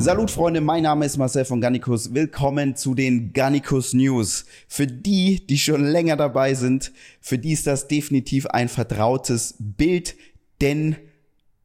Salut Freunde, mein Name ist Marcel von Gannikus. Willkommen zu den Gannikus News. Für die, die schon länger dabei sind, für die ist das definitiv ein vertrautes Bild, denn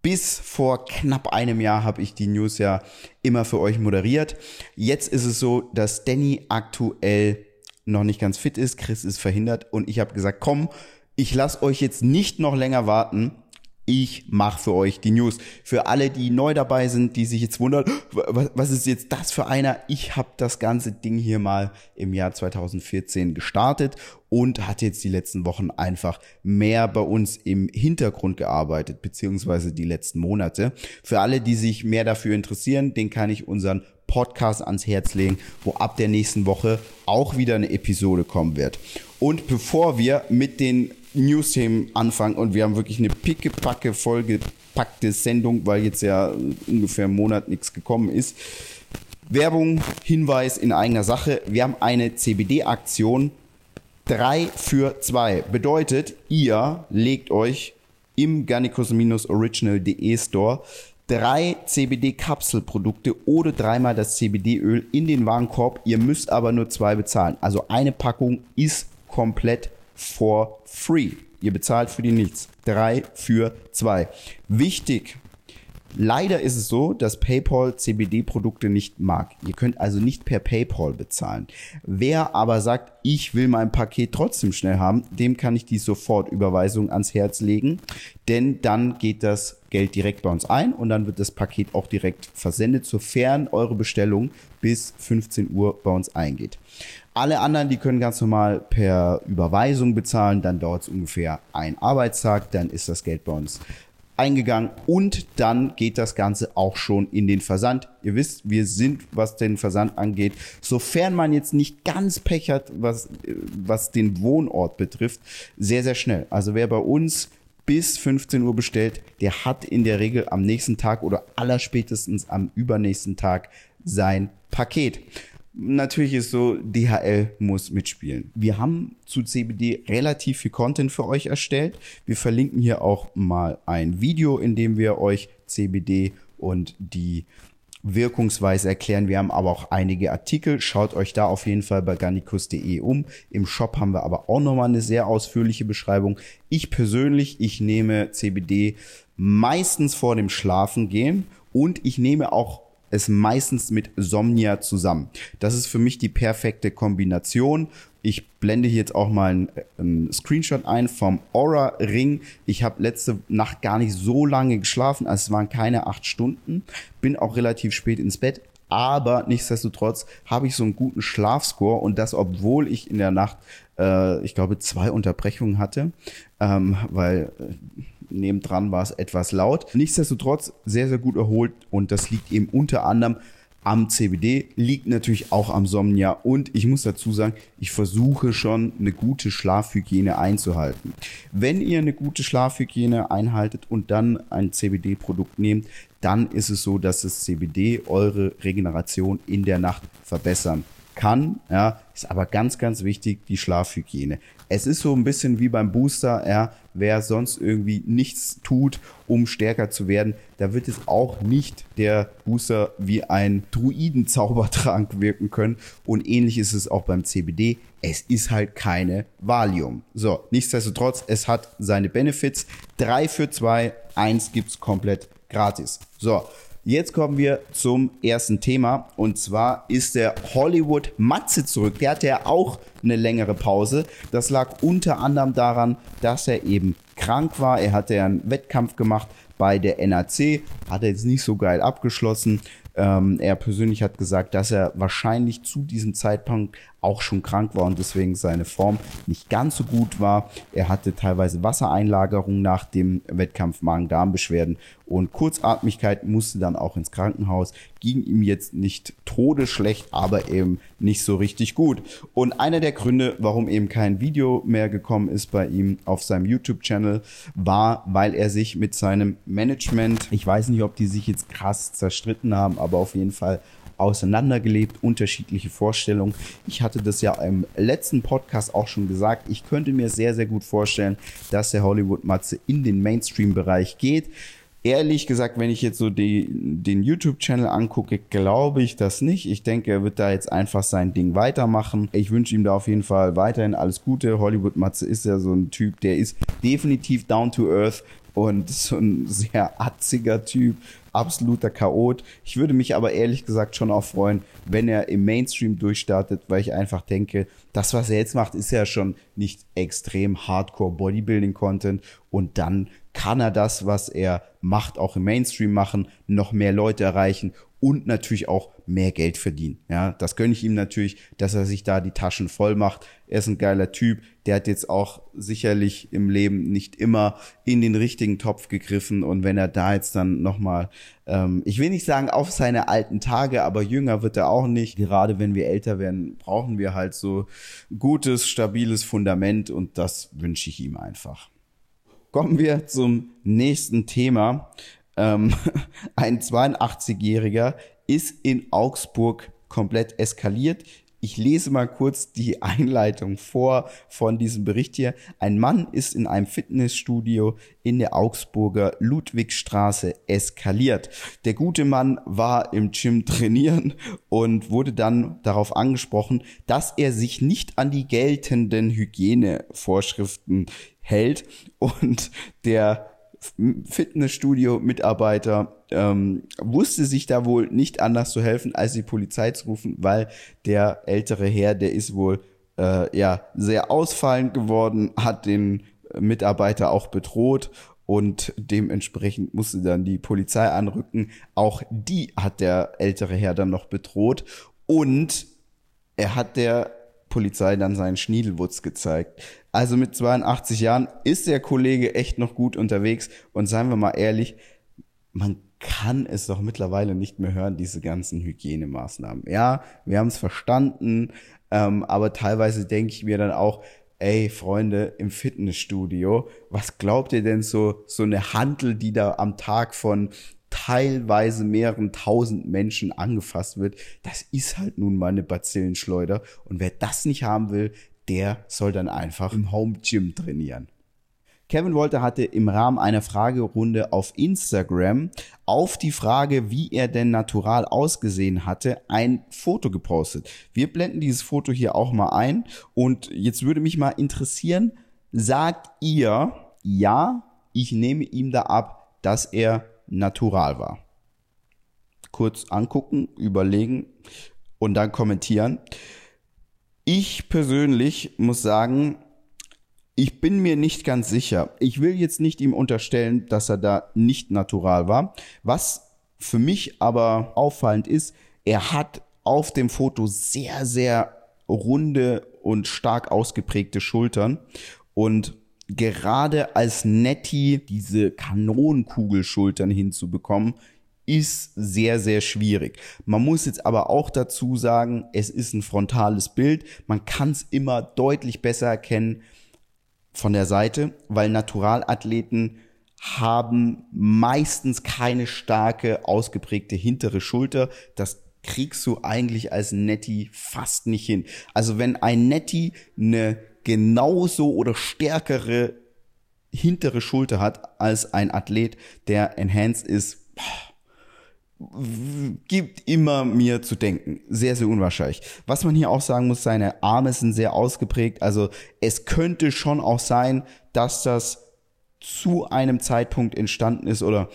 bis vor knapp einem Jahr habe ich die News ja immer für euch moderiert. Jetzt ist es so, dass Danny aktuell noch nicht ganz fit ist, Chris ist verhindert und ich habe gesagt, komm, ich lasse euch jetzt nicht noch länger warten ich mache für euch die News. Für alle, die neu dabei sind, die sich jetzt wundern, was ist jetzt das für einer? Ich habe das ganze Ding hier mal im Jahr 2014 gestartet und hat jetzt die letzten Wochen einfach mehr bei uns im Hintergrund gearbeitet, beziehungsweise die letzten Monate. Für alle, die sich mehr dafür interessieren, den kann ich unseren Podcast ans Herz legen, wo ab der nächsten Woche auch wieder eine Episode kommen wird. Und bevor wir mit den News-Themen anfangen und wir haben wirklich eine pickepacke vollgepackte Sendung, weil jetzt ja ungefähr einen Monat nichts gekommen ist. Werbung, Hinweis in eigener Sache. Wir haben eine CBD-Aktion 3 für 2. Bedeutet, ihr legt euch im Garnicus-original.de Store drei CBD-Kapselprodukte oder dreimal das CBD-Öl in den Warenkorb. Ihr müsst aber nur zwei bezahlen. Also eine Packung ist komplett for free. Ihr bezahlt für die nichts. Drei für zwei. Wichtig. Leider ist es so, dass PayPal CBD-Produkte nicht mag. Ihr könnt also nicht per PayPal bezahlen. Wer aber sagt, ich will mein Paket trotzdem schnell haben, dem kann ich die Sofortüberweisung ans Herz legen, denn dann geht das Geld direkt bei uns ein und dann wird das Paket auch direkt versendet, sofern eure Bestellung bis 15 Uhr bei uns eingeht. Alle anderen, die können ganz normal per Überweisung bezahlen. Dann dauert es ungefähr ein Arbeitstag. Dann ist das Geld bei uns eingegangen und dann geht das Ganze auch schon in den Versand. Ihr wisst, wir sind, was den Versand angeht, sofern man jetzt nicht ganz pechert, was, was den Wohnort betrifft, sehr, sehr schnell. Also wer bei uns bis 15 Uhr bestellt, der hat in der Regel am nächsten Tag oder allerspätestens am übernächsten Tag sein Paket. Natürlich ist so, DHL muss mitspielen. Wir haben zu CBD relativ viel Content für euch erstellt. Wir verlinken hier auch mal ein Video, in dem wir euch CBD und die Wirkungsweise erklären. Wir haben aber auch einige Artikel. Schaut euch da auf jeden Fall bei garnicus.de um. Im Shop haben wir aber auch nochmal eine sehr ausführliche Beschreibung. Ich persönlich, ich nehme CBD meistens vor dem Schlafengehen und ich nehme auch es meistens mit Somnia zusammen. Das ist für mich die perfekte Kombination. Ich blende hier jetzt auch mal einen, einen Screenshot ein vom Aura Ring. Ich habe letzte Nacht gar nicht so lange geschlafen, also es waren keine acht Stunden. Bin auch relativ spät ins Bett, aber nichtsdestotrotz habe ich so einen guten Schlafscore und das, obwohl ich in der Nacht, äh, ich glaube, zwei Unterbrechungen hatte, ähm, weil äh, nebendran war es etwas laut. Nichtsdestotrotz sehr, sehr gut erholt und das liegt eben unter anderem am CBD, liegt natürlich auch am Somnia und ich muss dazu sagen, ich versuche schon eine gute Schlafhygiene einzuhalten. Wenn ihr eine gute Schlafhygiene einhaltet und dann ein CBD-Produkt nehmt, dann ist es so, dass das CBD eure Regeneration in der Nacht verbessern kann, ja, ist aber ganz, ganz wichtig, die Schlafhygiene. Es ist so ein bisschen wie beim Booster, ja, wer sonst irgendwie nichts tut, um stärker zu werden, da wird es auch nicht der Booster wie ein Druidenzaubertrank wirken können. Und ähnlich ist es auch beim CBD. Es ist halt keine Valium. So, nichtsdestotrotz, es hat seine Benefits. Drei für zwei, eins gibt's komplett gratis. So, Jetzt kommen wir zum ersten Thema und zwar ist der Hollywood Matze zurück. Der hatte ja auch eine längere Pause. Das lag unter anderem daran, dass er eben krank war. Er hatte ja einen Wettkampf gemacht bei der NAC, hat er jetzt nicht so geil abgeschlossen. Ähm, er persönlich hat gesagt, dass er wahrscheinlich zu diesem Zeitpunkt auch schon krank war und deswegen seine Form nicht ganz so gut war. Er hatte teilweise Wassereinlagerung nach dem Wettkampf Magen-Darm-Beschwerden und Kurzatmigkeit musste dann auch ins Krankenhaus. Ging ihm jetzt nicht todesschlecht, aber eben nicht so richtig gut. Und einer der Gründe, warum eben kein Video mehr gekommen ist bei ihm auf seinem YouTube-Channel, war, weil er sich mit seinem Management, ich weiß nicht, ob die sich jetzt krass zerstritten haben, aber auf jeden Fall auseinandergelebt, unterschiedliche Vorstellungen. Ich hatte das ja im letzten Podcast auch schon gesagt. Ich könnte mir sehr, sehr gut vorstellen, dass der Hollywood-Matze in den Mainstream-Bereich geht. Ehrlich gesagt, wenn ich jetzt so die, den YouTube-Channel angucke, glaube ich das nicht. Ich denke, er wird da jetzt einfach sein Ding weitermachen. Ich wünsche ihm da auf jeden Fall weiterhin alles Gute. Hollywood Matze ist ja so ein Typ, der ist definitiv down to earth und so ein sehr atziger Typ, absoluter Chaot. Ich würde mich aber ehrlich gesagt schon auch freuen, wenn er im Mainstream durchstartet, weil ich einfach denke, das, was er jetzt macht, ist ja schon nicht extrem Hardcore Bodybuilding Content und dann kann er das, was er macht, auch im Mainstream machen, noch mehr Leute erreichen und natürlich auch mehr Geld verdienen. Ja, das gönne ich ihm natürlich, dass er sich da die Taschen voll macht. Er ist ein geiler Typ. Der hat jetzt auch sicherlich im Leben nicht immer in den richtigen Topf gegriffen. Und wenn er da jetzt dann nochmal, ähm, ich will nicht sagen auf seine alten Tage, aber jünger wird er auch nicht. Gerade wenn wir älter werden, brauchen wir halt so gutes, stabiles Fundament und das wünsche ich ihm einfach. Kommen wir zum nächsten Thema. Ähm, ein 82-Jähriger ist in Augsburg komplett eskaliert. Ich lese mal kurz die Einleitung vor von diesem Bericht hier. Ein Mann ist in einem Fitnessstudio in der Augsburger Ludwigstraße eskaliert. Der gute Mann war im Gym trainieren und wurde dann darauf angesprochen, dass er sich nicht an die geltenden Hygienevorschriften hält und der Fitnessstudio-Mitarbeiter ähm, wusste sich da wohl nicht anders zu helfen, als die Polizei zu rufen, weil der ältere Herr, der ist wohl äh, ja sehr ausfallend geworden, hat den Mitarbeiter auch bedroht und dementsprechend musste dann die Polizei anrücken. Auch die hat der ältere Herr dann noch bedroht und er hat der Polizei dann seinen Schniedelwutz gezeigt. Also mit 82 Jahren ist der Kollege echt noch gut unterwegs. Und seien wir mal ehrlich, man kann es doch mittlerweile nicht mehr hören, diese ganzen Hygienemaßnahmen. Ja, wir haben es verstanden, ähm, aber teilweise denke ich mir dann auch, ey Freunde im Fitnessstudio, was glaubt ihr denn so so eine Handel, die da am Tag von teilweise mehreren tausend Menschen angefasst wird, das ist halt nun mal eine Bazillenschleuder. Und wer das nicht haben will, der soll dann einfach im Home Gym trainieren. Kevin Wolter hatte im Rahmen einer Fragerunde auf Instagram auf die Frage, wie er denn natural ausgesehen hatte, ein Foto gepostet. Wir blenden dieses Foto hier auch mal ein und jetzt würde mich mal interessieren, sagt ihr, ja, ich nehme ihm da ab, dass er natural war. Kurz angucken, überlegen und dann kommentieren. Ich persönlich muss sagen, ich bin mir nicht ganz sicher. Ich will jetzt nicht ihm unterstellen, dass er da nicht natural war. Was für mich aber auffallend ist, er hat auf dem Foto sehr, sehr runde und stark ausgeprägte Schultern und gerade als Nettie diese Kanonenkugelschultern hinzubekommen, ist sehr, sehr schwierig. Man muss jetzt aber auch dazu sagen, es ist ein frontales Bild. Man kann es immer deutlich besser erkennen von der Seite, weil Naturalathleten haben meistens keine starke, ausgeprägte hintere Schulter. Das kriegst du eigentlich als Netty fast nicht hin. Also wenn ein Netty eine genauso oder stärkere hintere Schulter hat als ein Athlet, der enhanced ist, boah, gibt immer mir zu denken. Sehr, sehr unwahrscheinlich. Was man hier auch sagen muss, seine Arme sind sehr ausgeprägt. Also es könnte schon auch sein, dass das zu einem Zeitpunkt entstanden ist oder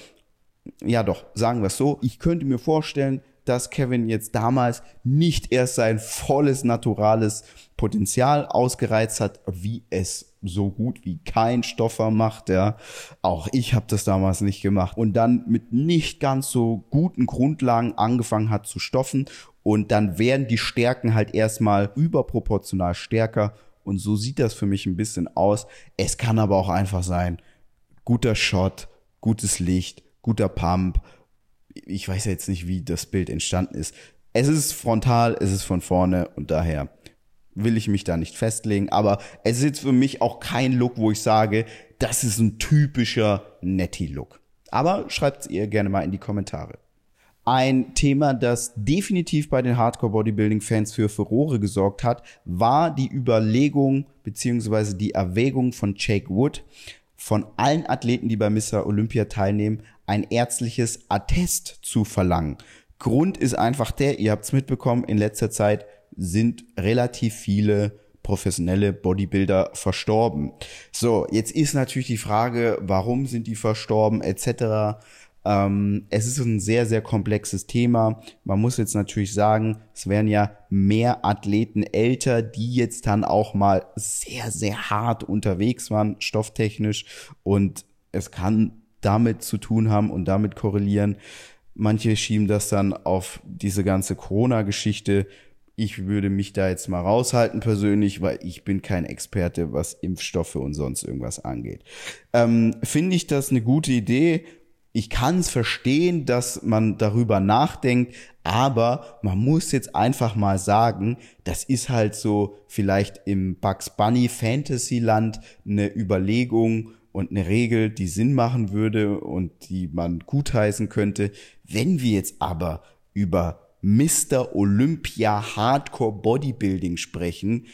ja doch, sagen wir es so. Ich könnte mir vorstellen, dass Kevin jetzt damals nicht erst sein volles naturales Potenzial ausgereizt hat, wie es so gut wie kein Stoffer macht, ja. Auch ich habe das damals nicht gemacht und dann mit nicht ganz so guten Grundlagen angefangen hat zu stoffen und dann werden die Stärken halt erstmal überproportional stärker und so sieht das für mich ein bisschen aus. Es kann aber auch einfach sein, guter Shot, gutes Licht, guter Pump. Ich weiß jetzt nicht, wie das Bild entstanden ist. Es ist frontal, es ist von vorne und daher will ich mich da nicht festlegen, aber es ist jetzt für mich auch kein Look, wo ich sage, das ist ein typischer Netty-Look. Aber schreibt es ihr gerne mal in die Kommentare. Ein Thema, das definitiv bei den Hardcore-Bodybuilding-Fans für Furore gesorgt hat, war die Überlegung bzw. die Erwägung von Jake Wood, von allen Athleten, die bei Mr. Olympia teilnehmen, ein ärztliches Attest zu verlangen. Grund ist einfach der, ihr habt es mitbekommen, in letzter Zeit sind relativ viele professionelle Bodybuilder verstorben. So, jetzt ist natürlich die Frage, warum sind die verstorben etc. Ähm, es ist ein sehr, sehr komplexes Thema. Man muss jetzt natürlich sagen, es werden ja mehr Athleten älter, die jetzt dann auch mal sehr, sehr hart unterwegs waren, stofftechnisch. Und es kann damit zu tun haben und damit korrelieren. Manche schieben das dann auf diese ganze Corona-Geschichte. Ich würde mich da jetzt mal raushalten persönlich, weil ich bin kein Experte, was Impfstoffe und sonst irgendwas angeht. Ähm, Finde ich das eine gute Idee? Ich kann es verstehen, dass man darüber nachdenkt, aber man muss jetzt einfach mal sagen, das ist halt so vielleicht im Bugs Bunny Fantasyland eine Überlegung und eine Regel, die Sinn machen würde und die man gutheißen könnte. Wenn wir jetzt aber über Mr. Olympia Hardcore Bodybuilding sprechen,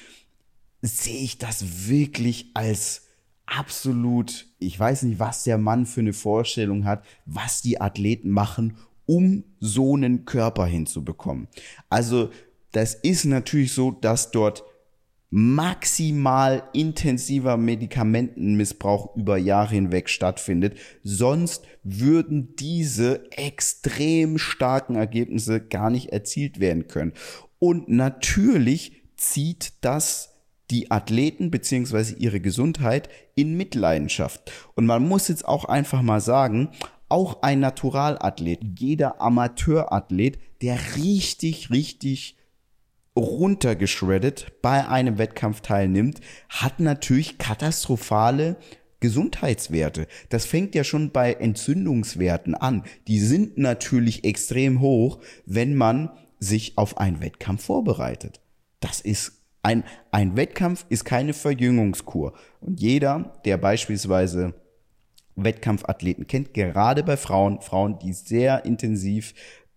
sehe ich das wirklich als absolut, ich weiß nicht, was der Mann für eine Vorstellung hat, was die Athleten machen, um so einen Körper hinzubekommen. Also das ist natürlich so, dass dort maximal intensiver Medikamentenmissbrauch über Jahre hinweg stattfindet. Sonst würden diese extrem starken Ergebnisse gar nicht erzielt werden können. Und natürlich zieht das die Athleten beziehungsweise ihre Gesundheit in Mitleidenschaft. Und man muss jetzt auch einfach mal sagen, auch ein Naturalathlet, jeder Amateurathlet, der richtig, richtig runtergeschreddet bei einem Wettkampf teilnimmt, hat natürlich katastrophale Gesundheitswerte. Das fängt ja schon bei Entzündungswerten an. Die sind natürlich extrem hoch, wenn man sich auf einen Wettkampf vorbereitet. Das ist ein, ein Wettkampf ist keine Verjüngungskur. Und jeder, der beispielsweise Wettkampfathleten kennt, gerade bei Frauen, Frauen, die sehr intensiv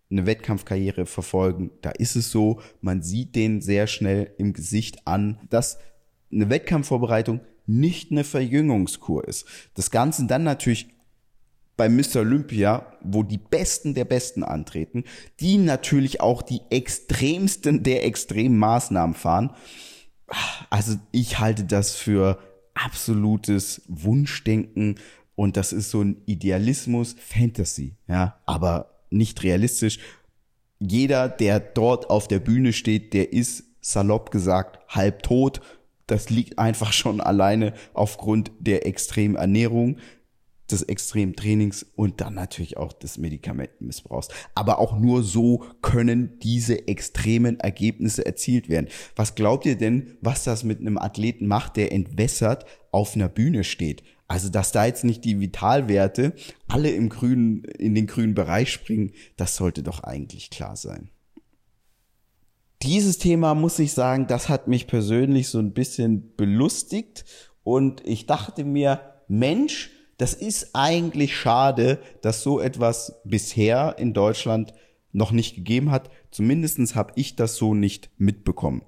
eine Wettkampfkarriere verfolgen, da ist es so, man sieht den sehr schnell im Gesicht an, dass eine Wettkampfvorbereitung nicht eine Verjüngungskur ist. Das Ganze dann natürlich bei Mr. Olympia, wo die Besten der Besten antreten, die natürlich auch die extremsten der extremen Maßnahmen fahren. Also ich halte das für absolutes Wunschdenken und das ist so ein Idealismus, Fantasy, ja, aber nicht realistisch. Jeder, der dort auf der Bühne steht, der ist salopp gesagt halb tot. Das liegt einfach schon alleine aufgrund der extremen Ernährung des extremen Trainings und dann natürlich auch des Medikamentenmissbrauchs. Aber auch nur so können diese extremen Ergebnisse erzielt werden. Was glaubt ihr denn, was das mit einem Athleten macht, der entwässert auf einer Bühne steht? Also, dass da jetzt nicht die Vitalwerte alle im grünen, in den grünen Bereich springen, das sollte doch eigentlich klar sein. Dieses Thema muss ich sagen, das hat mich persönlich so ein bisschen belustigt und ich dachte mir, Mensch, das ist eigentlich schade, dass so etwas bisher in Deutschland noch nicht gegeben hat. Zumindestens habe ich das so nicht mitbekommen.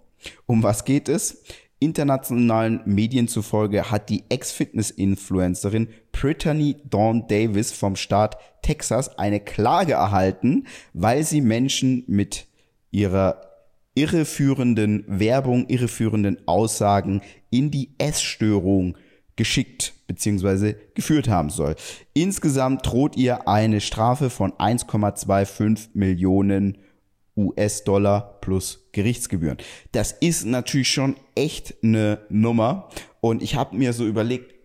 Um was geht es? Internationalen Medien zufolge hat die Ex-Fitness-Influencerin Brittany Dawn Davis vom Staat Texas eine Klage erhalten, weil sie Menschen mit ihrer irreführenden Werbung, irreführenden Aussagen in die Essstörung geschickt bzw. geführt haben soll. Insgesamt droht ihr eine Strafe von 1,25 Millionen US-Dollar plus Gerichtsgebühren. Das ist natürlich schon echt eine Nummer und ich habe mir so überlegt,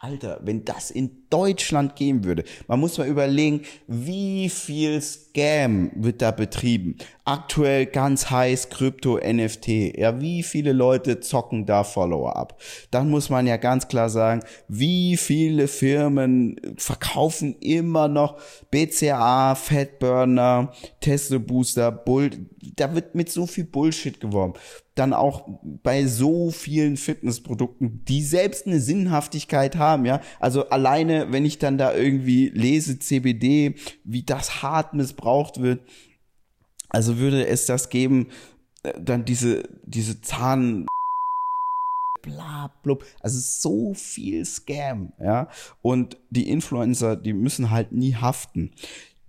Alter, wenn das in Deutschland gehen würde, man muss mal überlegen, wie viel Scam wird da betrieben. Aktuell ganz heiß Krypto, NFT. Ja, wie viele Leute zocken da Follower ab? Dann muss man ja ganz klar sagen, wie viele Firmen verkaufen immer noch BCA, Fatburner, Tesla Booster, Bull. Da wird mit so viel Bullshit geworben dann auch bei so vielen Fitnessprodukten, die selbst eine Sinnhaftigkeit haben, ja. Also alleine, wenn ich dann da irgendwie lese CBD, wie das hart missbraucht wird, also würde es das geben, äh, dann diese, diese Zahn bla, blub. Also so viel Scam, ja. Und die Influencer, die müssen halt nie haften.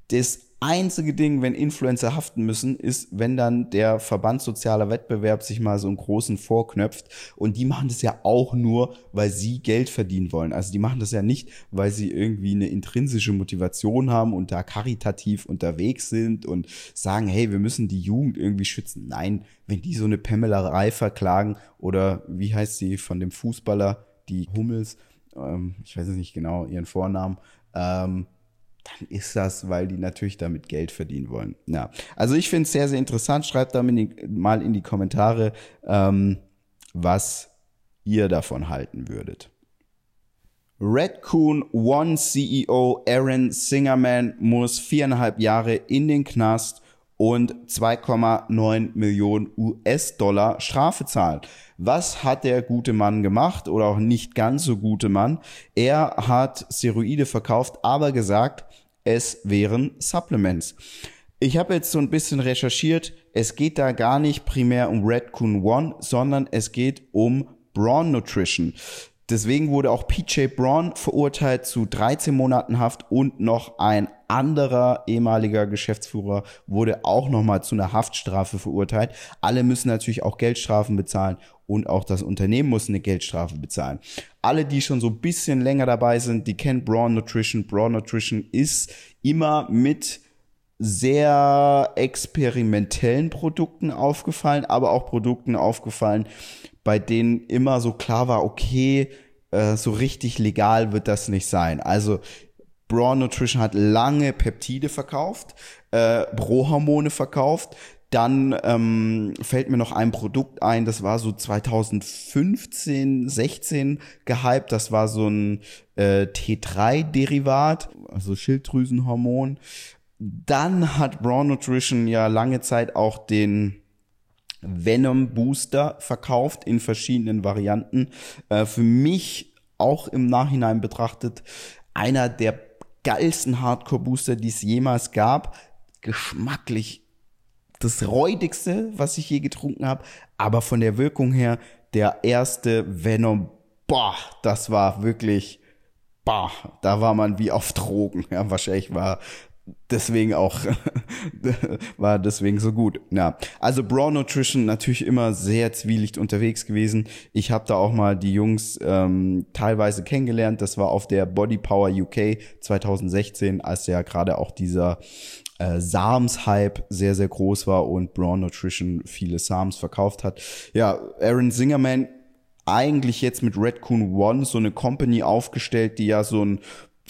Das einzige Ding, wenn Influencer haften müssen, ist, wenn dann der Verband Sozialer Wettbewerb sich mal so einen großen vorknöpft. Und die machen das ja auch nur, weil sie Geld verdienen wollen. Also die machen das ja nicht, weil sie irgendwie eine intrinsische Motivation haben und da karitativ unterwegs sind und sagen, hey, wir müssen die Jugend irgendwie schützen. Nein, wenn die so eine Pamela verklagen oder wie heißt sie von dem Fußballer, die Hummels, ähm, ich weiß nicht genau ihren Vornamen, ähm, dann ist das, weil die natürlich damit Geld verdienen wollen. Ja, also ich finde es sehr, sehr interessant. Schreibt da mal in die Kommentare, ähm, was ihr davon halten würdet. Redcoon One CEO Aaron Singerman muss viereinhalb Jahre in den Knast und 2,9 Millionen US-Dollar Strafe zahlen. Was hat der gute Mann gemacht oder auch nicht ganz so gute Mann? Er hat Steroide verkauft, aber gesagt, es wären Supplements. Ich habe jetzt so ein bisschen recherchiert. Es geht da gar nicht primär um Redcoon One, sondern es geht um Braun Nutrition. Deswegen wurde auch PJ Braun verurteilt zu 13 Monaten Haft und noch ein anderer ehemaliger Geschäftsführer wurde auch nochmal zu einer Haftstrafe verurteilt. Alle müssen natürlich auch Geldstrafen bezahlen und auch das Unternehmen muss eine Geldstrafe bezahlen. Alle, die schon so ein bisschen länger dabei sind, die kennen Braun Nutrition. Braun Nutrition ist immer mit sehr experimentellen Produkten aufgefallen, aber auch Produkten aufgefallen, bei denen immer so klar war, okay, äh, so richtig legal wird das nicht sein. Also Braun Nutrition hat lange Peptide verkauft, äh, Prohormone verkauft, dann ähm, fällt mir noch ein Produkt ein, das war so 2015, 16 gehypt. Das war so ein äh, T3-Derivat, also Schilddrüsenhormon. Dann hat Braun Nutrition ja lange Zeit auch den Venom Booster verkauft in verschiedenen Varianten. Äh, für mich auch im Nachhinein betrachtet einer der geilsten Hardcore Booster, die es jemals gab. Geschmacklich das räudigste, was ich je getrunken habe, aber von der Wirkung her der erste Venom, boah, das war wirklich, boah, da war man wie auf Drogen. Ja, wahrscheinlich war deswegen auch war deswegen so gut. Ja, also Braun Nutrition natürlich immer sehr zwielicht unterwegs gewesen. Ich habe da auch mal die Jungs ähm, teilweise kennengelernt. Das war auf der Body Power UK 2016, als ja gerade auch dieser äh, Sams-Hype sehr, sehr groß war und Braun Nutrition viele Sams verkauft hat. Ja, Aaron Singerman eigentlich jetzt mit Redcoon One so eine Company aufgestellt, die ja so ein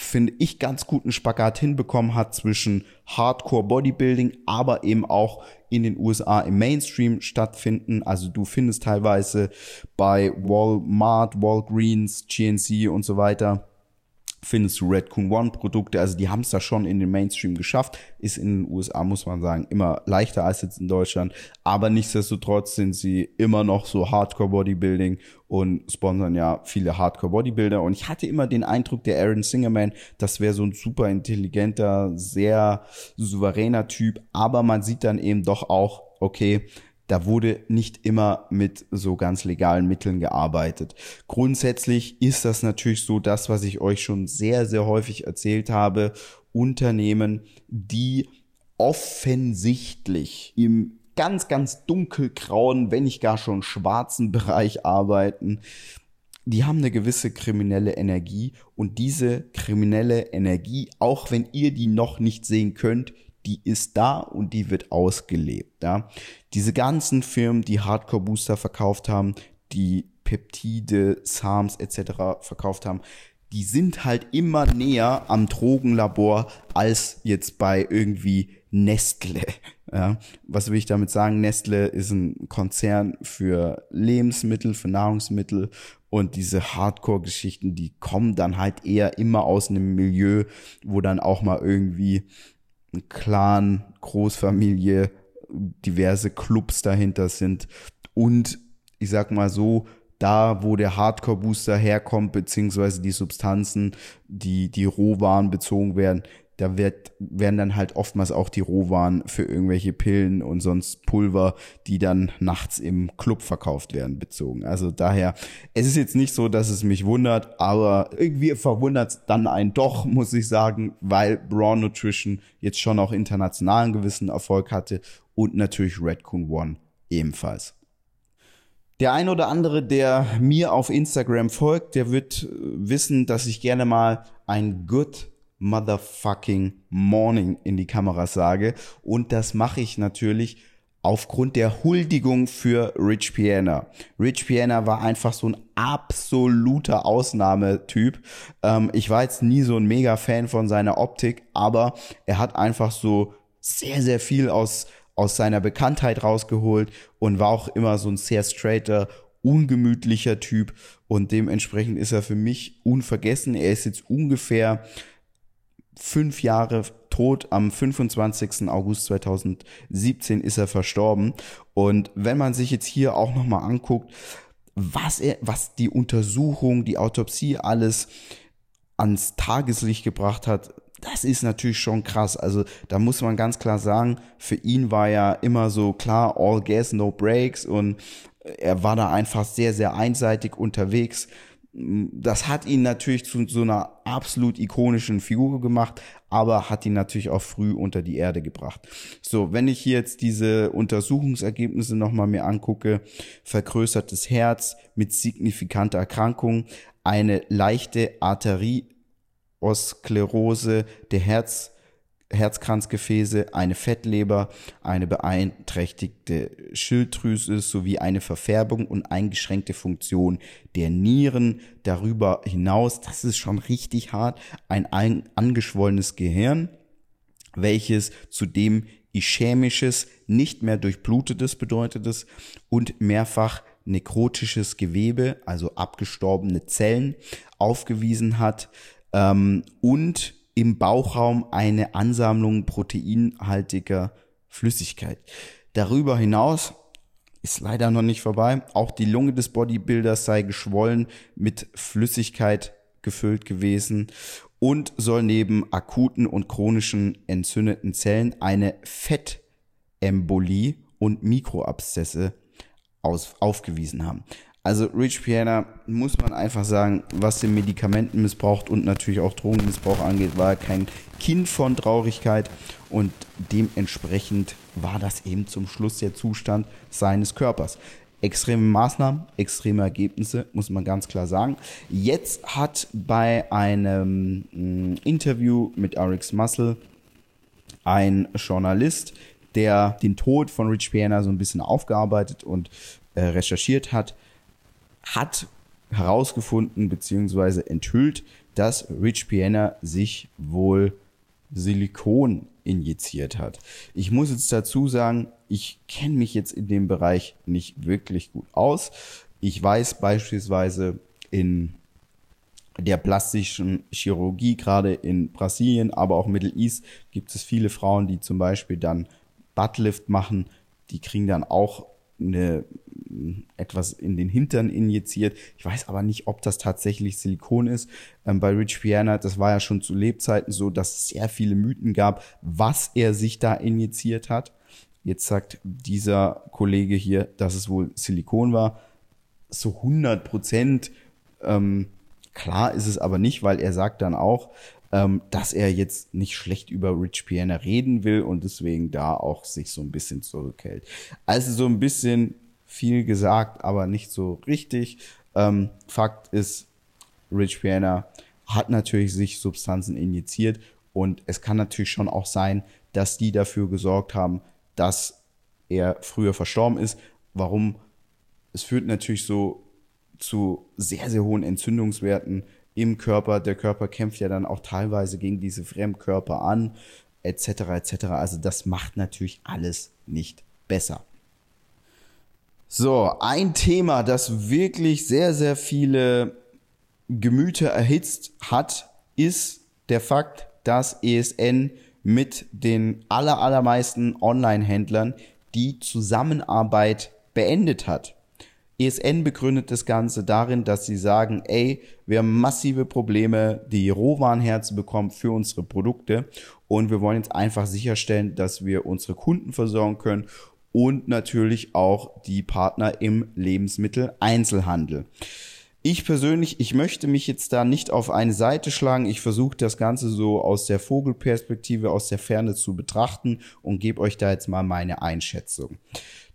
finde ich, ganz guten Spagat hinbekommen hat zwischen Hardcore Bodybuilding, aber eben auch in den USA im Mainstream stattfinden. Also du findest teilweise bei Walmart, Walgreens, GNC und so weiter findest du Redcoon One Produkte, also die haben es da schon in den Mainstream geschafft, ist in den USA, muss man sagen, immer leichter als jetzt in Deutschland, aber nichtsdestotrotz sind sie immer noch so Hardcore Bodybuilding und sponsern ja viele Hardcore Bodybuilder. Und ich hatte immer den Eindruck, der Aaron Singerman, das wäre so ein super intelligenter, sehr souveräner Typ, aber man sieht dann eben doch auch, okay, da wurde nicht immer mit so ganz legalen Mitteln gearbeitet. Grundsätzlich ist das natürlich so das, was ich euch schon sehr, sehr häufig erzählt habe. Unternehmen, die offensichtlich im ganz, ganz dunkelgrauen, wenn nicht gar schon schwarzen Bereich arbeiten, die haben eine gewisse kriminelle Energie und diese kriminelle Energie, auch wenn ihr die noch nicht sehen könnt, die ist da und die wird ausgelebt. Ja? Diese ganzen Firmen, die Hardcore Booster verkauft haben, die Peptide, SARMs etc. verkauft haben, die sind halt immer näher am Drogenlabor als jetzt bei irgendwie Nestle. Ja, was will ich damit sagen? Nestle ist ein Konzern für Lebensmittel, für Nahrungsmittel und diese Hardcore-Geschichten, die kommen dann halt eher immer aus einem Milieu, wo dann auch mal irgendwie ein Clan, Großfamilie, diverse Clubs dahinter sind. Und ich sag mal so, da wo der Hardcore-Booster herkommt, beziehungsweise die Substanzen, die, die Rohwaren bezogen werden, da wird, werden dann halt oftmals auch die Rohwaren für irgendwelche Pillen und sonst Pulver, die dann nachts im Club verkauft werden, bezogen. Also daher, es ist jetzt nicht so, dass es mich wundert, aber irgendwie verwundert es dann einen doch, muss ich sagen, weil Braun Nutrition jetzt schon auch internationalen gewissen Erfolg hatte und natürlich Redcoon One ebenfalls. Der ein oder andere, der mir auf Instagram folgt, der wird äh, wissen, dass ich gerne mal ein Good Motherfucking Morning in die Kamera sage. Und das mache ich natürlich aufgrund der Huldigung für Rich Piana. Rich Piana war einfach so ein absoluter Ausnahmetyp. Ähm, ich war jetzt nie so ein mega Fan von seiner Optik, aber er hat einfach so sehr, sehr viel aus aus seiner Bekanntheit rausgeholt und war auch immer so ein sehr straighter, ungemütlicher Typ und dementsprechend ist er für mich unvergessen. Er ist jetzt ungefähr fünf Jahre tot. Am 25. August 2017 ist er verstorben. Und wenn man sich jetzt hier auch nochmal anguckt, was er, was die Untersuchung, die Autopsie alles ans Tageslicht gebracht hat, das ist natürlich schon krass. Also da muss man ganz klar sagen, für ihn war ja immer so klar, all gas, no breaks und er war da einfach sehr, sehr einseitig unterwegs. Das hat ihn natürlich zu so einer absolut ikonischen Figur gemacht, aber hat ihn natürlich auch früh unter die Erde gebracht. So, wenn ich jetzt diese Untersuchungsergebnisse nochmal mir angucke, vergrößertes Herz mit signifikanter Erkrankung, eine leichte Arterie Osklerose der Herz, Herzkranzgefäße, eine Fettleber, eine beeinträchtigte Schilddrüse sowie eine Verfärbung und eingeschränkte Funktion der Nieren. Darüber hinaus, das ist schon richtig hart, ein angeschwollenes Gehirn, welches zudem ischämisches, nicht mehr durchblutetes bedeutetes und mehrfach nekrotisches Gewebe, also abgestorbene Zellen, aufgewiesen hat, ähm, und im Bauchraum eine Ansammlung proteinhaltiger Flüssigkeit. Darüber hinaus ist leider noch nicht vorbei. Auch die Lunge des Bodybuilders sei geschwollen mit Flüssigkeit gefüllt gewesen und soll neben akuten und chronischen entzündeten Zellen eine Fettembolie und Mikroabszesse aus, aufgewiesen haben. Also Rich Piana muss man einfach sagen, was den Medikamentenmissbrauch und natürlich auch Drogenmissbrauch angeht, war kein Kind von Traurigkeit und dementsprechend war das eben zum Schluss der Zustand seines Körpers. Extreme Maßnahmen, extreme Ergebnisse, muss man ganz klar sagen. Jetzt hat bei einem mm, Interview mit RX Muscle ein Journalist, der den Tod von Rich Piana so ein bisschen aufgearbeitet und äh, recherchiert hat, hat herausgefunden bzw. enthüllt, dass Rich Piana sich wohl Silikon injiziert hat. Ich muss jetzt dazu sagen, ich kenne mich jetzt in dem Bereich nicht wirklich gut aus. Ich weiß beispielsweise in der plastischen Chirurgie, gerade in Brasilien, aber auch Middle East, gibt es viele Frauen, die zum Beispiel dann Buttlift machen. Die kriegen dann auch eine, etwas in den Hintern injiziert. Ich weiß aber nicht, ob das tatsächlich Silikon ist. Ähm, bei Rich Piana, das war ja schon zu Lebzeiten so, dass es sehr viele Mythen gab, was er sich da injiziert hat. Jetzt sagt dieser Kollege hier, dass es wohl Silikon war. So 100 Prozent. Ähm, klar ist es aber nicht, weil er sagt dann auch, ähm, dass er jetzt nicht schlecht über Rich Piana reden will und deswegen da auch sich so ein bisschen zurückhält. Also so ein bisschen viel gesagt, aber nicht so richtig. Ähm, Fakt ist, Rich Piana hat natürlich sich Substanzen injiziert und es kann natürlich schon auch sein, dass die dafür gesorgt haben, dass er früher verstorben ist. Warum? Es führt natürlich so zu sehr, sehr hohen Entzündungswerten im Körper. Der Körper kämpft ja dann auch teilweise gegen diese Fremdkörper an, etc. etc. Also das macht natürlich alles nicht besser. So, ein Thema, das wirklich sehr, sehr viele Gemüter erhitzt hat, ist der Fakt, dass ESN mit den aller, allermeisten Online-Händlern die Zusammenarbeit beendet hat. ESN begründet das Ganze darin, dass sie sagen, ey, wir haben massive Probleme, die Rohwaren herzubekommen für unsere Produkte und wir wollen jetzt einfach sicherstellen, dass wir unsere Kunden versorgen können und natürlich auch die Partner im Lebensmitteleinzelhandel. Ich persönlich, ich möchte mich jetzt da nicht auf eine Seite schlagen. Ich versuche das Ganze so aus der Vogelperspektive, aus der Ferne zu betrachten und gebe euch da jetzt mal meine Einschätzung.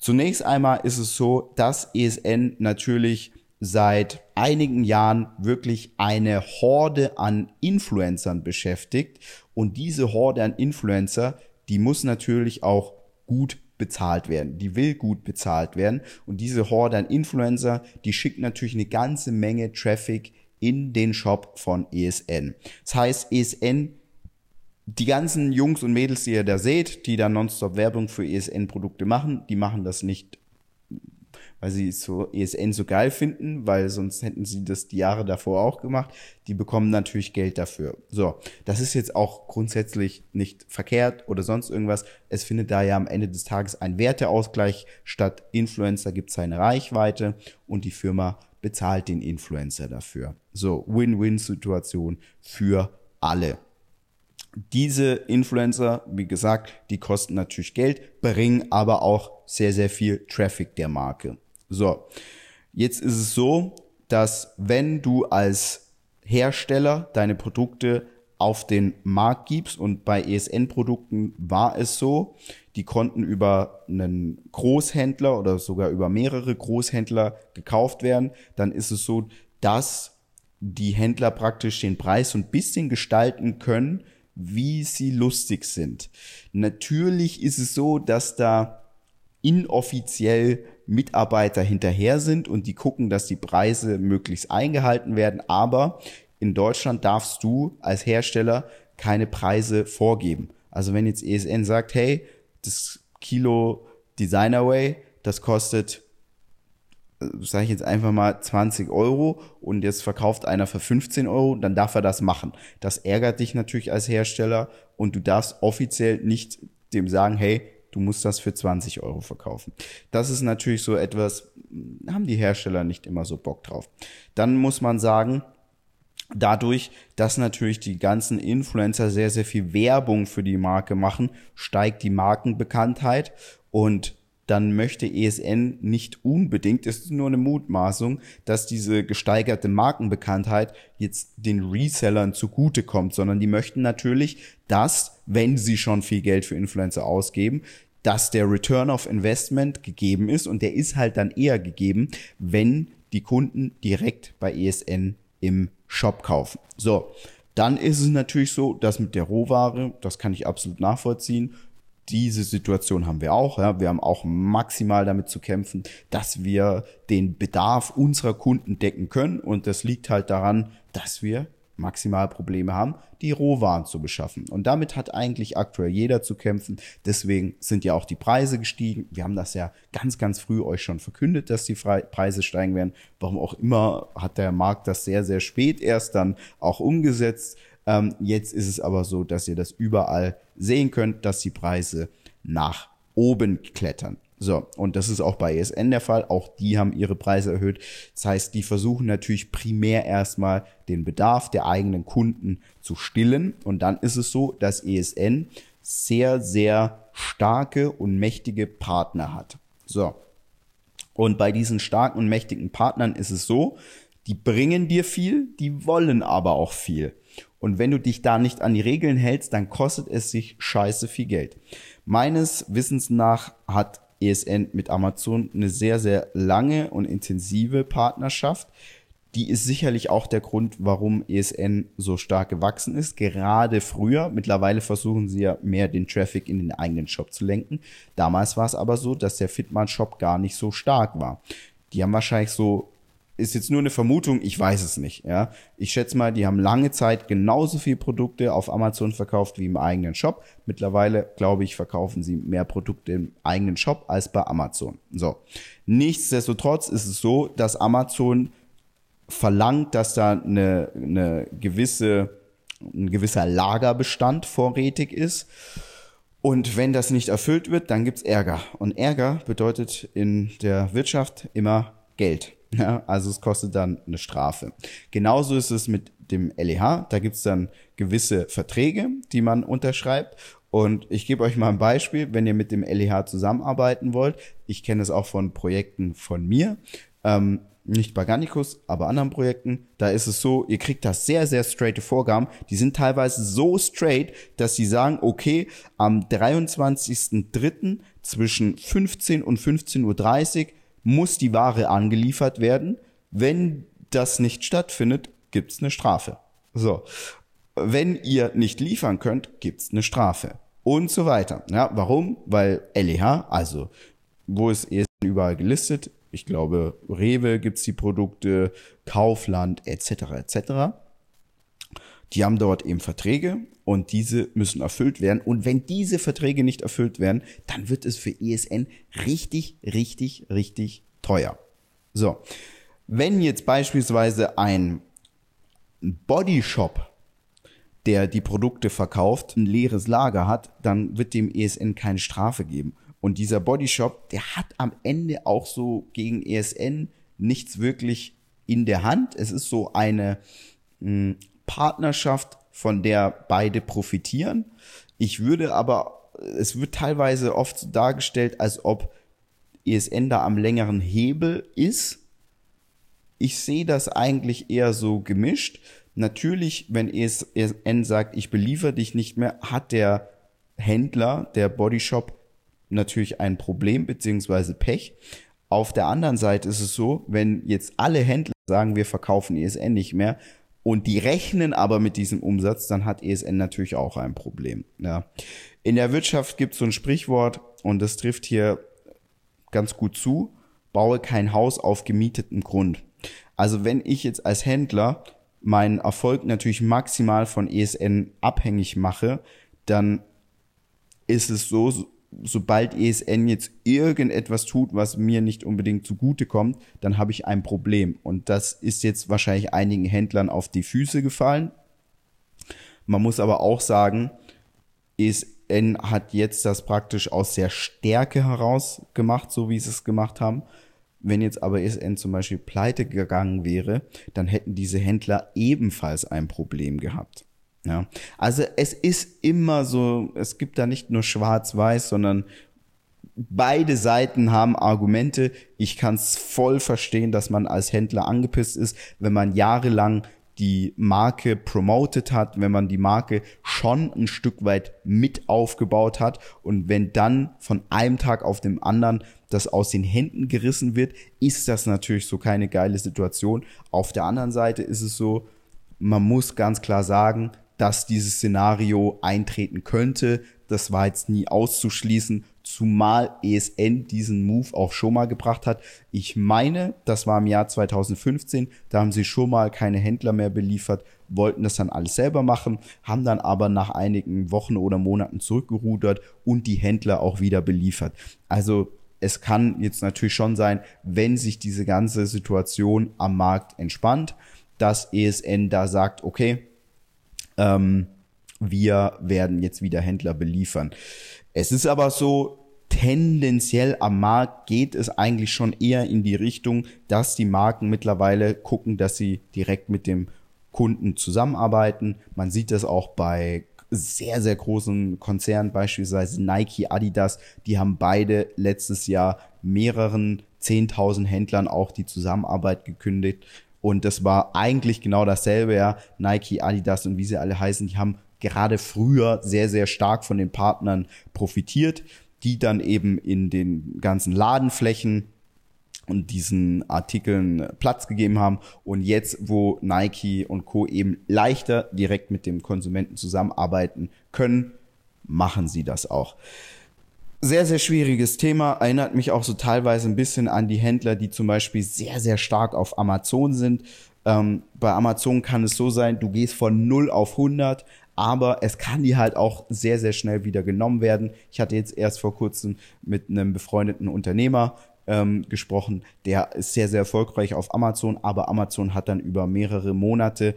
Zunächst einmal ist es so, dass ESN natürlich seit einigen Jahren wirklich eine Horde an Influencern beschäftigt und diese Horde an Influencer, die muss natürlich auch gut bezahlt werden. Die will gut bezahlt werden. Und diese Horde an Influencer, die schickt natürlich eine ganze Menge Traffic in den Shop von ESN. Das heißt, ESN, die ganzen Jungs und Mädels, die ihr da seht, die da nonstop Werbung für ESN-Produkte machen, die machen das nicht weil sie so ESN so geil finden, weil sonst hätten sie das die Jahre davor auch gemacht. Die bekommen natürlich Geld dafür. So, das ist jetzt auch grundsätzlich nicht verkehrt oder sonst irgendwas. Es findet da ja am Ende des Tages ein Werteausgleich statt. Influencer gibt seine Reichweite und die Firma bezahlt den Influencer dafür. So, Win-Win-Situation für alle. Diese Influencer, wie gesagt, die kosten natürlich Geld, bringen aber auch sehr, sehr viel Traffic der Marke. So, jetzt ist es so, dass wenn du als Hersteller deine Produkte auf den Markt gibst und bei ESN-Produkten war es so, die konnten über einen Großhändler oder sogar über mehrere Großhändler gekauft werden, dann ist es so, dass die Händler praktisch den Preis so ein bisschen gestalten können, wie sie lustig sind. Natürlich ist es so, dass da inoffiziell Mitarbeiter hinterher sind und die gucken, dass die Preise möglichst eingehalten werden. Aber in Deutschland darfst du als Hersteller keine Preise vorgeben. Also wenn jetzt ESN sagt, hey, das Kilo Designerway, das kostet, sage ich jetzt einfach mal 20 Euro und jetzt verkauft einer für 15 Euro, dann darf er das machen. Das ärgert dich natürlich als Hersteller und du darfst offiziell nicht dem sagen, hey, du musst das für 20 Euro verkaufen. Das ist natürlich so etwas, haben die Hersteller nicht immer so Bock drauf. Dann muss man sagen, dadurch, dass natürlich die ganzen Influencer sehr, sehr viel Werbung für die Marke machen, steigt die Markenbekanntheit und dann möchte ESN nicht unbedingt, es ist nur eine Mutmaßung, dass diese gesteigerte Markenbekanntheit jetzt den Resellern zugutekommt, sondern die möchten natürlich, dass, wenn sie schon viel Geld für Influencer ausgeben, dass der Return of Investment gegeben ist und der ist halt dann eher gegeben, wenn die Kunden direkt bei ESN im Shop kaufen. So, dann ist es natürlich so, dass mit der Rohware, das kann ich absolut nachvollziehen, diese Situation haben wir auch. Ja. Wir haben auch maximal damit zu kämpfen, dass wir den Bedarf unserer Kunden decken können. Und das liegt halt daran, dass wir maximal Probleme haben, die Rohwaren zu beschaffen. Und damit hat eigentlich aktuell jeder zu kämpfen. Deswegen sind ja auch die Preise gestiegen. Wir haben das ja ganz, ganz früh euch schon verkündet, dass die Preise steigen werden. Warum auch immer hat der Markt das sehr, sehr spät erst dann auch umgesetzt. Ähm, jetzt ist es aber so, dass ihr das überall sehen könnt, dass die Preise nach oben klettern. So, und das ist auch bei ESN der Fall. Auch die haben ihre Preise erhöht. Das heißt, die versuchen natürlich primär erstmal den Bedarf der eigenen Kunden zu stillen. Und dann ist es so, dass ESN sehr, sehr starke und mächtige Partner hat. So. Und bei diesen starken und mächtigen Partnern ist es so, die bringen dir viel, die wollen aber auch viel. Und wenn du dich da nicht an die Regeln hältst, dann kostet es sich scheiße viel Geld. Meines Wissens nach hat ESN mit Amazon eine sehr, sehr lange und intensive Partnerschaft. Die ist sicherlich auch der Grund, warum ESN so stark gewachsen ist. Gerade früher, mittlerweile versuchen sie ja mehr den Traffic in den eigenen Shop zu lenken. Damals war es aber so, dass der Fitman Shop gar nicht so stark war. Die haben wahrscheinlich so ist jetzt nur eine Vermutung, ich weiß es nicht. Ja, ich schätze mal, die haben lange Zeit genauso viel Produkte auf Amazon verkauft wie im eigenen Shop. Mittlerweile glaube ich, verkaufen sie mehr Produkte im eigenen Shop als bei Amazon. So, nichtsdestotrotz ist es so, dass Amazon verlangt, dass da eine, eine gewisse ein gewisser Lagerbestand vorrätig ist. Und wenn das nicht erfüllt wird, dann gibt's Ärger. Und Ärger bedeutet in der Wirtschaft immer Geld. Ja, also es kostet dann eine Strafe. Genauso ist es mit dem LEH. Da gibt's dann gewisse Verträge, die man unterschreibt. Und ich gebe euch mal ein Beispiel, wenn ihr mit dem LEH zusammenarbeiten wollt. Ich kenne es auch von Projekten von mir. Ähm, nicht bei Garnicus, aber anderen Projekten, da ist es so, ihr kriegt das sehr, sehr straighte Vorgaben. Die sind teilweise so straight, dass sie sagen, okay, am 23.03. zwischen 15 und 15.30 Uhr muss die Ware angeliefert werden. Wenn das nicht stattfindet, gibt's eine Strafe. So. Wenn ihr nicht liefern könnt, gibt's eine Strafe. Und so weiter. Ja, warum? Weil LEH, also wo ist ESN überall gelistet? Ich glaube, Rewe gibt's die Produkte, Kaufland etc. etc. Die haben dort eben Verträge und diese müssen erfüllt werden. Und wenn diese Verträge nicht erfüllt werden, dann wird es für ESN richtig, richtig, richtig teuer. So, wenn jetzt beispielsweise ein Bodyshop, der die Produkte verkauft, ein leeres Lager hat, dann wird dem ESN keine Strafe geben. Und dieser Bodyshop, der hat am Ende auch so gegen ESN nichts wirklich in der Hand. Es ist so eine hm, Partnerschaft, von der beide profitieren. Ich würde aber, es wird teilweise oft dargestellt, als ob ESN da am längeren Hebel ist. Ich sehe das eigentlich eher so gemischt. Natürlich, wenn ESN sagt, ich beliefere dich nicht mehr, hat der Händler, der Bodyshop natürlich ein Problem beziehungsweise Pech. Auf der anderen Seite ist es so, wenn jetzt alle Händler sagen, wir verkaufen ESN nicht mehr und die rechnen aber mit diesem Umsatz, dann hat ESN natürlich auch ein Problem. Ja. In der Wirtschaft gibt es so ein Sprichwort und das trifft hier ganz gut zu, baue kein Haus auf gemietetem Grund. Also wenn ich jetzt als Händler meinen Erfolg natürlich maximal von ESN abhängig mache, dann ist es so, sobald ESN jetzt irgendetwas tut, was mir nicht unbedingt zugute kommt, dann habe ich ein Problem. Und das ist jetzt wahrscheinlich einigen Händlern auf die Füße gefallen. Man muss aber auch sagen, ESN hat jetzt das praktisch aus der Stärke heraus gemacht, so wie sie es gemacht haben. Wenn jetzt aber ESN zum Beispiel pleite gegangen wäre, dann hätten diese Händler ebenfalls ein Problem gehabt. Ja, also es ist immer so, es gibt da nicht nur schwarz-weiß, sondern beide Seiten haben Argumente. Ich kann es voll verstehen, dass man als Händler angepisst ist, wenn man jahrelang die Marke promoted hat, wenn man die Marke schon ein Stück weit mit aufgebaut hat und wenn dann von einem Tag auf dem anderen das aus den Händen gerissen wird, ist das natürlich so keine geile Situation. Auf der anderen Seite ist es so, man muss ganz klar sagen, dass dieses Szenario eintreten könnte. Das war jetzt nie auszuschließen, zumal ESN diesen Move auch schon mal gebracht hat. Ich meine, das war im Jahr 2015, da haben sie schon mal keine Händler mehr beliefert, wollten das dann alles selber machen, haben dann aber nach einigen Wochen oder Monaten zurückgerudert und die Händler auch wieder beliefert. Also es kann jetzt natürlich schon sein, wenn sich diese ganze Situation am Markt entspannt, dass ESN da sagt, okay, ähm, wir werden jetzt wieder Händler beliefern. Es ist aber so, tendenziell am Markt geht es eigentlich schon eher in die Richtung, dass die Marken mittlerweile gucken, dass sie direkt mit dem Kunden zusammenarbeiten. Man sieht das auch bei sehr, sehr großen Konzernen, beispielsweise Nike, Adidas, die haben beide letztes Jahr mehreren 10.000 Händlern auch die Zusammenarbeit gekündigt. Und das war eigentlich genau dasselbe, ja. Nike, Adidas und wie sie alle heißen, die haben gerade früher sehr, sehr stark von den Partnern profitiert, die dann eben in den ganzen Ladenflächen und diesen Artikeln Platz gegeben haben. Und jetzt, wo Nike und Co. eben leichter direkt mit dem Konsumenten zusammenarbeiten können, machen sie das auch sehr, sehr schwieriges Thema. Erinnert mich auch so teilweise ein bisschen an die Händler, die zum Beispiel sehr, sehr stark auf Amazon sind. Ähm, bei Amazon kann es so sein, du gehst von 0 auf 100, aber es kann dir halt auch sehr, sehr schnell wieder genommen werden. Ich hatte jetzt erst vor kurzem mit einem befreundeten Unternehmer ähm, gesprochen, der ist sehr, sehr erfolgreich auf Amazon, aber Amazon hat dann über mehrere Monate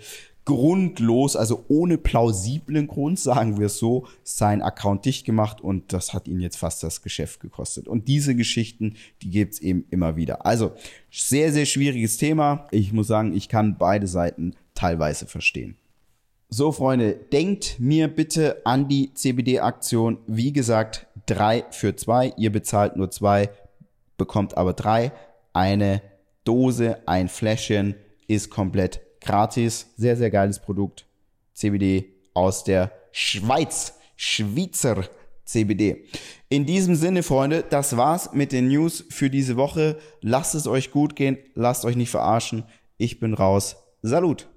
grundlos, also ohne plausiblen Grund, sagen wir es so, sein Account dicht gemacht und das hat ihn jetzt fast das Geschäft gekostet. Und diese Geschichten, die gibt's eben immer wieder. Also sehr, sehr schwieriges Thema. Ich muss sagen, ich kann beide Seiten teilweise verstehen. So, Freunde, denkt mir bitte an die CBD-Aktion. Wie gesagt, drei für zwei. Ihr bezahlt nur zwei, bekommt aber drei. Eine Dose, ein Fläschchen ist komplett gratis. Sehr, sehr geiles Produkt. CBD aus der Schweiz. Schweizer CBD. In diesem Sinne, Freunde, das war's mit den News für diese Woche. Lasst es euch gut gehen. Lasst euch nicht verarschen. Ich bin raus. Salut.